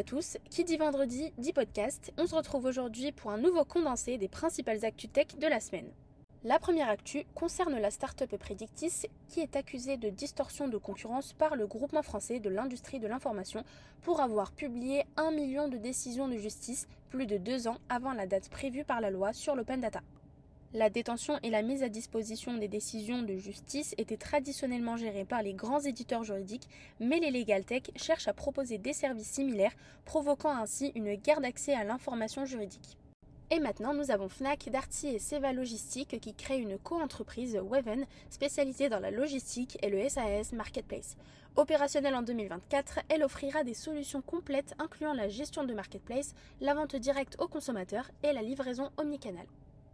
à tous, qui dit vendredi dit podcast. On se retrouve aujourd'hui pour un nouveau condensé des principales actus tech de la semaine. La première actu concerne la start-up Predictis qui est accusée de distorsion de concurrence par le groupement français de l'industrie de l'information pour avoir publié un million de décisions de justice plus de deux ans avant la date prévue par la loi sur l'open data. La détention et la mise à disposition des décisions de justice étaient traditionnellement gérées par les grands éditeurs juridiques, mais les Legal Tech cherchent à proposer des services similaires, provoquant ainsi une guerre d'accès à l'information juridique. Et maintenant, nous avons Fnac, Darty et Seva Logistique qui créent une co-entreprise Weven spécialisée dans la logistique et le SAS Marketplace. Opérationnelle en 2024, elle offrira des solutions complètes incluant la gestion de marketplace, la vente directe aux consommateurs et la livraison omnicanal.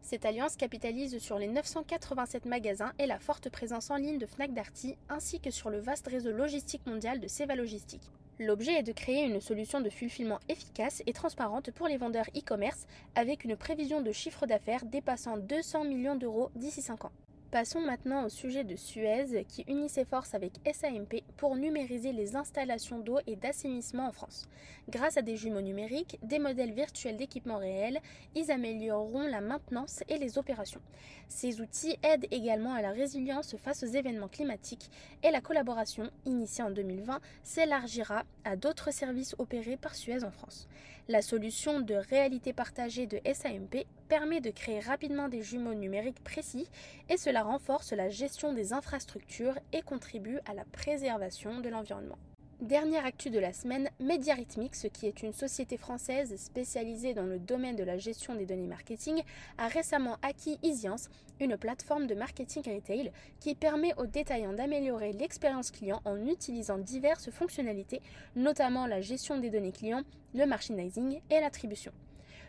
Cette alliance capitalise sur les 987 magasins et la forte présence en ligne de Fnac Darty ainsi que sur le vaste réseau logistique mondial de Seva Logistique. L'objet est de créer une solution de fulfillement efficace et transparente pour les vendeurs e-commerce avec une prévision de chiffre d'affaires dépassant 200 millions d'euros d'ici 5 ans. Passons maintenant au sujet de Suez qui unit ses forces avec SAMP pour numériser les installations d'eau et d'assainissement en France. Grâce à des jumeaux numériques, des modèles virtuels d'équipements réels, ils amélioreront la maintenance et les opérations. Ces outils aident également à la résilience face aux événements climatiques et la collaboration, initiée en 2020, s'élargira à d'autres services opérés par Suez en France. La solution de réalité partagée de SAMP permet de créer rapidement des jumeaux numériques précis et cela renforce la gestion des infrastructures et contribue à la préservation de l'environnement. Dernière actu de la semaine, Mediarhythmics, qui est une société française spécialisée dans le domaine de la gestion des données marketing, a récemment acquis Easyance, une plateforme de marketing retail qui permet aux détaillants d'améliorer l'expérience client en utilisant diverses fonctionnalités, notamment la gestion des données clients, le merchandising et l'attribution.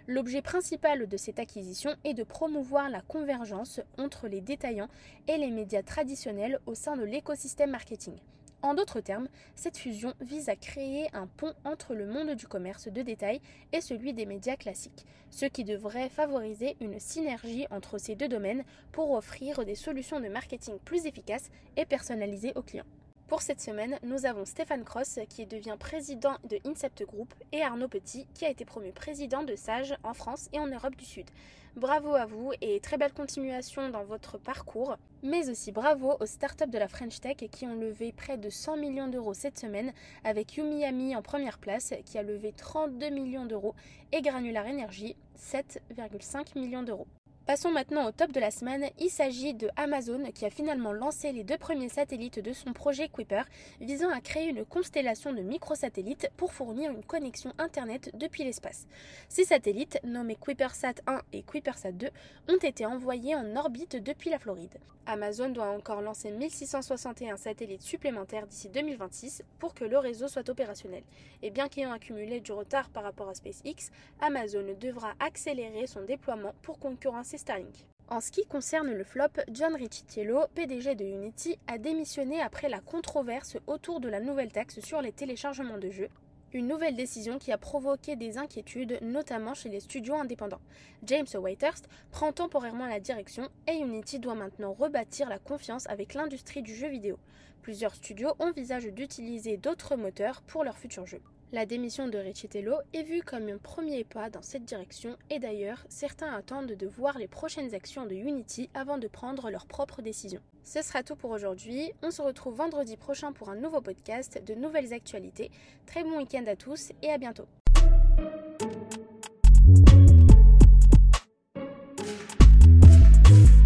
L'objet principal de cette acquisition est de promouvoir la convergence entre les détaillants et les médias traditionnels au sein de l'écosystème marketing. En d'autres termes, cette fusion vise à créer un pont entre le monde du commerce de détail et celui des médias classiques, ce qui devrait favoriser une synergie entre ces deux domaines pour offrir des solutions de marketing plus efficaces et personnalisées aux clients. Pour cette semaine, nous avons Stéphane Cross qui devient président de Incept Group et Arnaud Petit qui a été promu président de Sage en France et en Europe du Sud. Bravo à vous et très belle continuation dans votre parcours, mais aussi bravo aux startups de la French Tech qui ont levé près de 100 millions d'euros cette semaine avec Yumiami en première place qui a levé 32 millions d'euros et Granular Energy 7,5 millions d'euros. Passons maintenant au top de la semaine. Il s'agit de Amazon qui a finalement lancé les deux premiers satellites de son projet Kuiper visant à créer une constellation de microsatellites pour fournir une connexion Internet depuis l'espace. Ces satellites, nommés Kuipersat 1 et Kuipersat 2, ont été envoyés en orbite depuis la Floride. Amazon doit encore lancer 1661 satellites supplémentaires d'ici 2026 pour que le réseau soit opérationnel. Et bien qu'ayant accumulé du retard par rapport à SpaceX, Amazon devra accélérer son déploiement pour concurrencer En ce qui concerne le flop, John Riccitiello, PDG de Unity, a démissionné après la controverse autour de la nouvelle taxe sur les téléchargements de jeux, une nouvelle décision qui a provoqué des inquiétudes, notamment chez les studios indépendants. James Whitehurst prend temporairement la direction et Unity doit maintenant rebâtir la confiance avec l'industrie du jeu vidéo. Plusieurs studios envisagent d'utiliser d'autres moteurs pour leurs futurs jeux. La démission de Riccitello est vue comme un premier pas dans cette direction et d'ailleurs, certains attendent de voir les prochaines actions de Unity avant de prendre leurs propres décisions. Ce sera tout pour aujourd'hui. On se retrouve vendredi prochain pour un nouveau podcast de nouvelles actualités. Très bon week-end à tous et à bientôt.